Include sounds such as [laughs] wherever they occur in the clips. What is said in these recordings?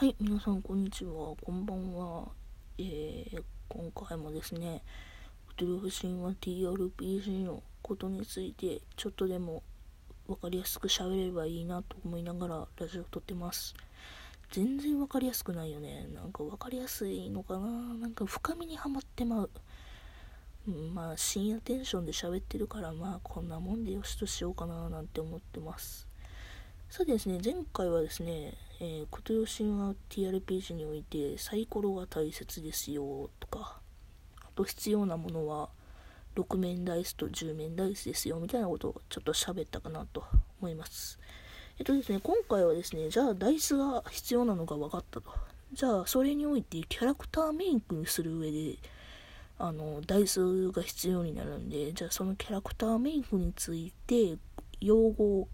はい、皆さんこんにちは。こんばんは。えー、今回もですね、クトゥルフ神話 TRPG のことについてちょっとでも分かりやすく喋ればいいなと思いながらラジオ撮ってます。全然分かりやすくないよね。なんか分かりやすいのかななんか深みにはまってまう。まあ深夜テンションで喋ってるからまあこんなもんでよしとしようかななんて思ってます。さてですね、前回はですね、えー、琴吉は TRPG においてサイコロが大切ですよとか、あと必要なものは6面ダイスと10面ダイスですよみたいなことをちょっと喋ったかなと思います。えっとですね、今回はですね、じゃあダイスが必要なのが分かったと。じゃあそれにおいてキャラクターメイクにする上で、あの、ダイスが必要になるんで、じゃあそのキャラクターメイクについて用語を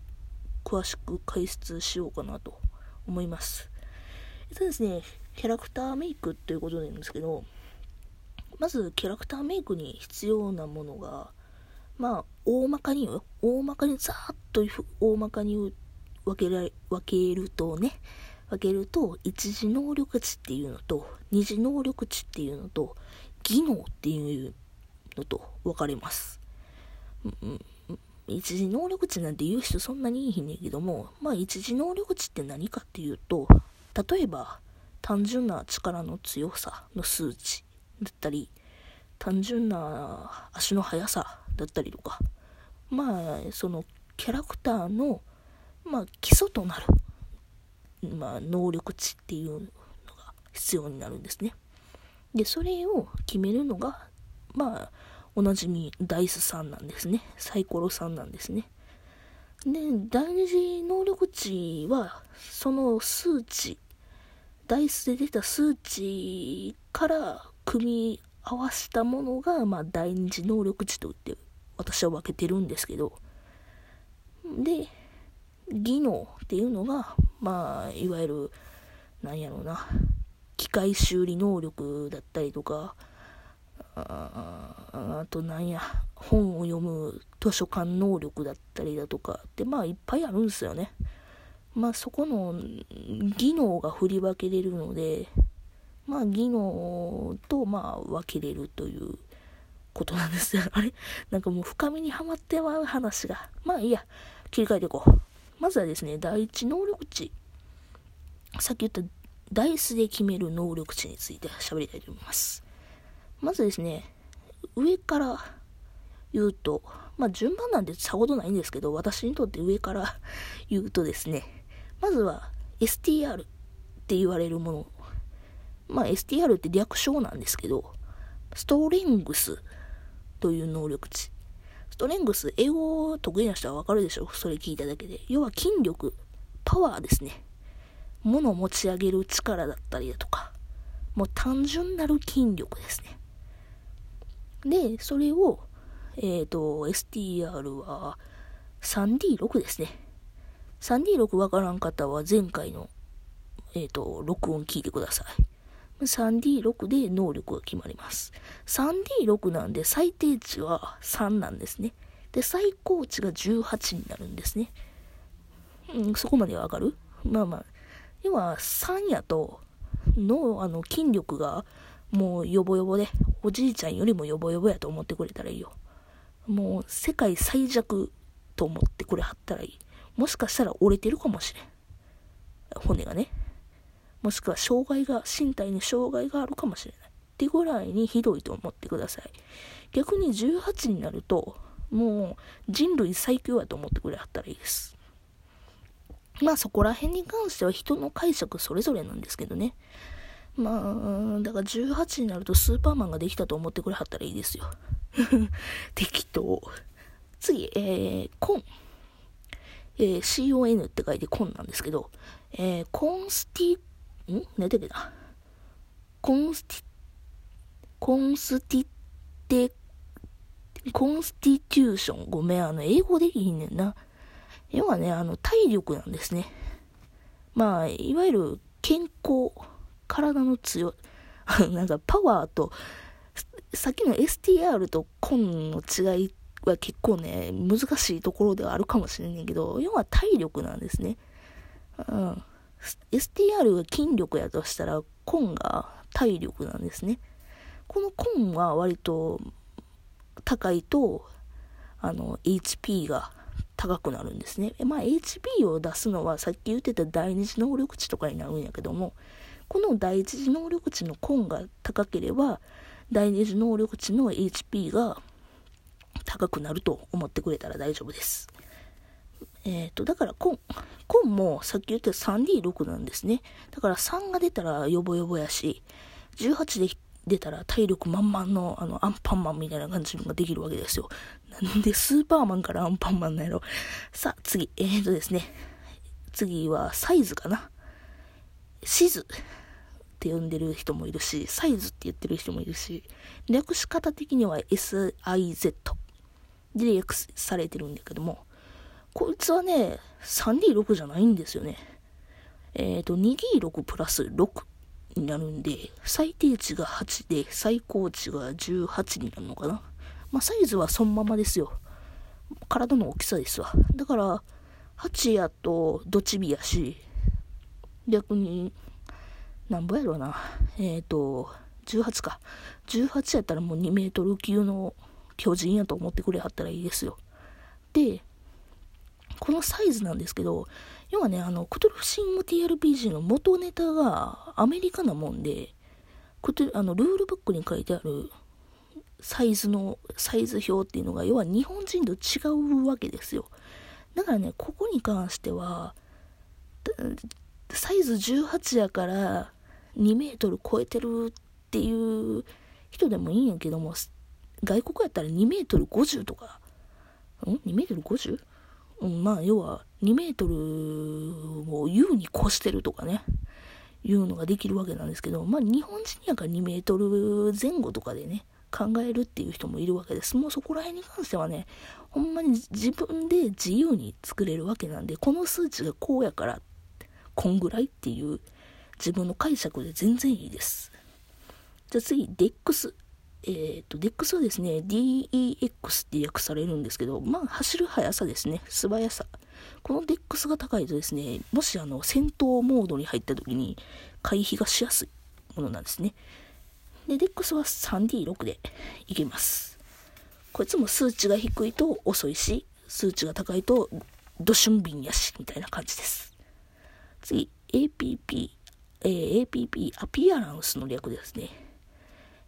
詳しく解説しようかなと思います。えっとですね、キャラクターメイクということなんですけど、まずキャラクターメイクに必要なものが、まあ、大まかに、大まかにざーっと大まかに分けら分けるとね、分けると、一次能力値っていうのと、二次能力値っていうのと、技能っていうのと分かれます。うん一時能力値なんて言う人そんなにいいねんけども、まあ一時能力値って何かっていうと、例えば単純な力の強さの数値だったり、単純な足の速さだったりとか、まあそのキャラクターの、まあ、基礎となる、まあ、能力値っていうのが必要になるんですね。で、それを決めるのが、まあ、おなじみダイス3なんですね。サイコロ3なんですね。で、第二次能力値は、その数値、ダイスで出た数値から組み合わせたものが、まあ、第二次能力値といって私は分けてるんですけど、で、技能っていうのが、まあ、いわゆる、なんやろうな、機械修理能力だったりとか、ああとなんや、本を読む図書館能力だったりだとかってまあいっぱいあるんですよね。まあそこの技能が振り分けれるので、まあ技能とまあ分けれるということなんですよ。あれなんかもう深みにはまってまう話が。まあいいや、切り替えていこう。まずはですね、第一能力値。さっき言ったダイスで決める能力値について喋りたいと思います。まずですね、上から言うと、まあ順番なんてさほどないんですけど、私にとって上から [laughs] 言うとですね、まずは STR って言われるもの。まあ STR って略称なんですけど、ストレングスという能力値。ストレングス、英語得意な人はわかるでしょそれ聞いただけで。要は筋力、パワーですね。物を持ち上げる力だったりだとか、もう単純なる筋力ですね。で、それを、えっ、ー、と、STR は 3D6 ですね。3D6 わからん方は前回の、えっ、ー、と、録音聞いてください。3D6 で能力が決まります。3D6 なんで最低値は3なんですね。で、最高値が18になるんですね。うん、そこまではわかる？まあまあ。要は3やと、の、あの、筋力がもうヨボヨボで、おじいちゃんよりもヨボヨボやと思ってくれたらいいよ。もう世界最弱と思ってくれはったらいい。もしかしたら折れてるかもしれん。骨がね。もしくは障害が、身体に障害があるかもしれない。ってぐらいにひどいと思ってください。逆に18になると、もう人類最強やと思ってくれはったらいいです。まあそこら辺に関しては人の解釈それぞれなんですけどね。まあ、だから18になるとスーパーマンができたと思ってくれはったらいいですよ。[laughs] 適当。次、えー、コン。えー、CON って書いて CON なんですけど、えー、 consti、ん？何だっけな？ consti、constitu、constitution？ごめん、あの、英語できひんねんな。要はね、あの、体力なんですね。まあ、いわゆる健康。体の強い、[laughs] なんかパワーと、さっきの STR と CON の違いは結構ね、難しいところではあるかもしれないけど、要は体力なんですね。うん。STR が筋力やとしたら、コンが体力なんですね。このコンは割と高いと、あの、HP が高くなるんですね。まあ、HP を出すのはさっき言ってた第二次能力値とかになるんやけども、この第一次能力値のコンが高ければ、第二次能力値の HP が高くなると思ってくれたら大丈夫です。えっ、ー、と、だからコン、コンもさっき言った 3D6 なんですね。だから3が出たらヨボヨボやし、18で出たら体力満々のあのアンパンマンみたいな感じができるわけですよ。なんでスーパーマンからアンパンマンなんやろ。さあ、次。えーとですね。次はサイズかな。シズって呼んでる人もいるし、サイズって言ってる人もいるし、略し方的には SIZ で略されてるんだけども、こいつはね、3D6 じゃないんですよね。えっ、ー、と、2D6 プラス6になるんで、最低値が8で、最高値が18になるのかな。まあ、サイズはそのままですよ。体の大きさですわ。だから、8やとドチビやし、逆に、なんぼやろうな。えっ、ー、と、18か。18やったらもう2メートル級の巨人やと思ってくれはったらいいですよ。で、このサイズなんですけど、要はね、あの、クトルフシング TRPG の元ネタがアメリカなもんで、クトあのルールブックに書いてあるサイズの、サイズ表っていうのが、要は日本人と違うわけですよ。だからね、ここに関しては、サイズ18やから2メートル超えてるっていう人でもいいんやけども、外国やったら2メートル50とか、ん ?2 メートル 50? うん、まあ、要は2メートルを優に越してるとかね、いうのができるわけなんですけど、まあ、日本人やから2メートル前後とかでね、考えるっていう人もいるわけです。もうそこら辺に関してはね、ほんまに自分で自由に作れるわけなんで、この数値がこうやからっ、こんぐらいっていう自分の解釈で全然いいです。じゃあ次、DEX。えっ、ー、と、DEX はですね、DEX って訳されるんですけど、まあ、走る速さですね。素早さ。この DEX が高いとですね、もしあの、戦闘モードに入った時に回避がしやすいものなんですね。で、DEX は 3D6 でいけます。こいつも数値が低いと遅いし、数値が高いとドシュンビンやし、みたいな感じです。次、APP、えー、APP、アピアランスの略ですね。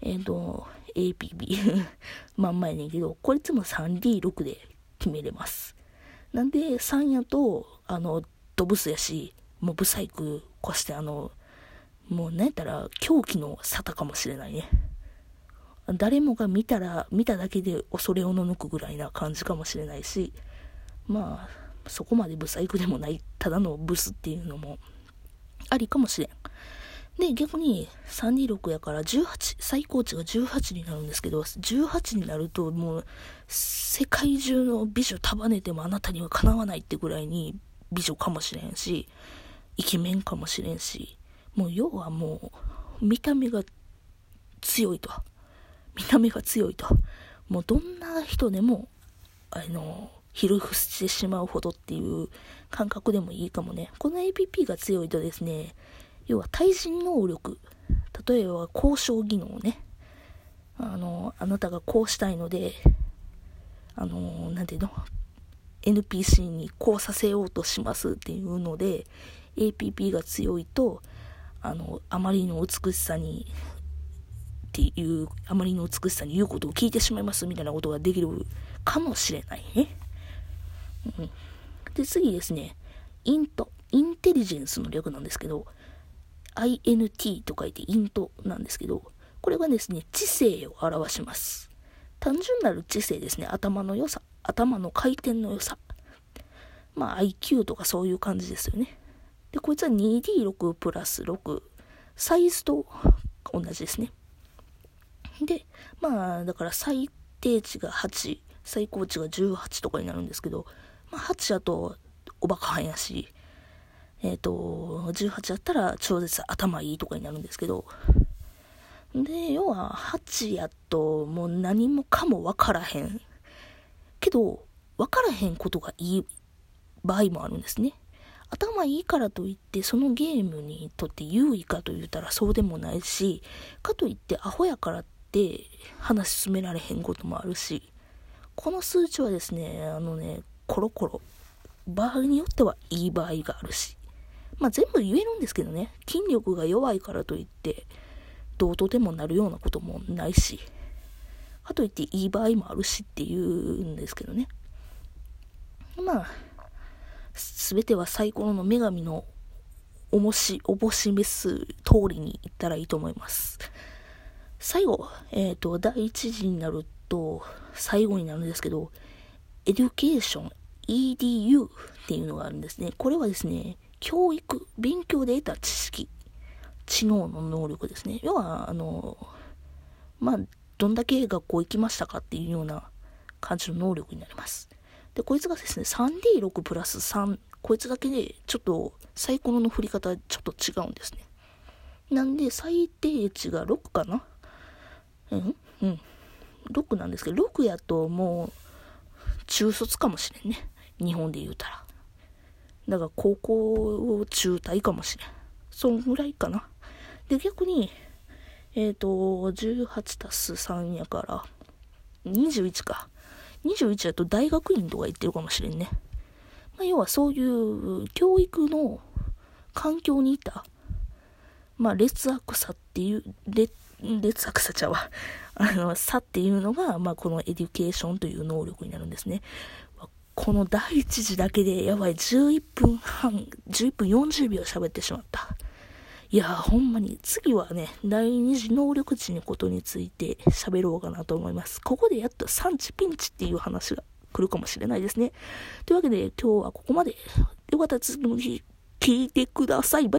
えっ、ー、と、APP [laughs] まんまやねんけど、こいつも 3D6 で決めれます。なんで、3やと、あの、ドブスやし、もうブサイク越してあの、もうなんやったら狂気の沙汰かもしれないね。誰もが見たら、見ただけで恐れおののくぐらいな感じかもしれないし、まあ、そこまでブサイクでもない、ただのブスっていうのもありかもしれん。で、逆に326やから18、最高値が18になるんですけど、18になるともう世界中の美女束ねてもあなたにはかなわないってぐらいに美女かもしれんし、イケメンかもしれんし、もう要はもう見た目が強いと見た目が強いともうどんな人でもあのひるふしてしまうほどっていう感覚でもいいかもね。この APP が強いとですね要は対人能力。例えば交渉技能ね。あのあなたがこうしたいのであの何ていうの？NPC にこうさせようとしますっていうので APP が強いとあの、あまりの美しさに、っていう、あまりの美しさに言うことを聞いてしまいますみたいなことができるかもしれないね。うん。で、次ですね、イント、インテリジェンスの略なんですけど、INT と書いてイントなんですけど、これはですね、知性を表します。単純なる知性ですね。頭の良さ。頭の回転の良さ。まあ IQ とかそういう感じですよね。で、こいつは 2D6 プラス6。サイズと同じですね。で、まあ、だから最低値が8、最高値が18とかになるんですけど、まあ、8だとおバカはんやし、えっ、ー、と、18だったら超絶頭いいとかになるんですけど、で、要は8やともう何もかもわからへん。けど、わからへんことがいい場合もあるんですね。頭いいからといってそのゲームにとって優位かと言ったらそうでもないし、かといってアホやからって話進められへんこともあるし、この数値はですね、あのね、コロコロ、場合によってはいい場合があるし、まあ全部言えるんですけどね、筋力が弱いからといって、どうとでもなるようなこともないし、かといっていい場合もあるしっていうんですけどね。まあ、すべてはサイコロの女神のおもし、おぼしめす通りに行ったらいいと思います。最後、えっ、ー、と、第一次になると、最後になるんですけど、education、EDU っていうのがあるんですね。これはですね、教育、勉強で得た知識、知能の能力ですね。要は、あの、まあ、どんだけ学校行きましたかっていうような感じの能力になります。で、こいつがですね、3D6 プラス3、こいつだけで、ちょっとサイコロの振り方ちょっと違うんですね。なんで、最低値が6かな？うん？うん。6なんですけど、6やともう、中卒かもしれんね。日本で言うたら。だから高校を中退かもしれん。そんぐらいかな。で、逆に、えっ、ー、と、18たす3やから、21か。21だと大学院とか行ってるかもしれんね。まあ、要はそういう教育の環境にいた、まあ、劣悪さっていう、劣劣悪さちゃうわ。[laughs] あの、差っていうのが、まあ、この education という能力になるんですね。この第1次だけで、やばい、11分半、11分40秒喋ってしまった。いやほんまに、次はね、第2次能力値のことについて喋ろうかなと思います。ここでやっと SAN 値ピンチっていう話が来るかもしれないですね。というわけで、今日はここまで。よかったら次の日、聞いてください。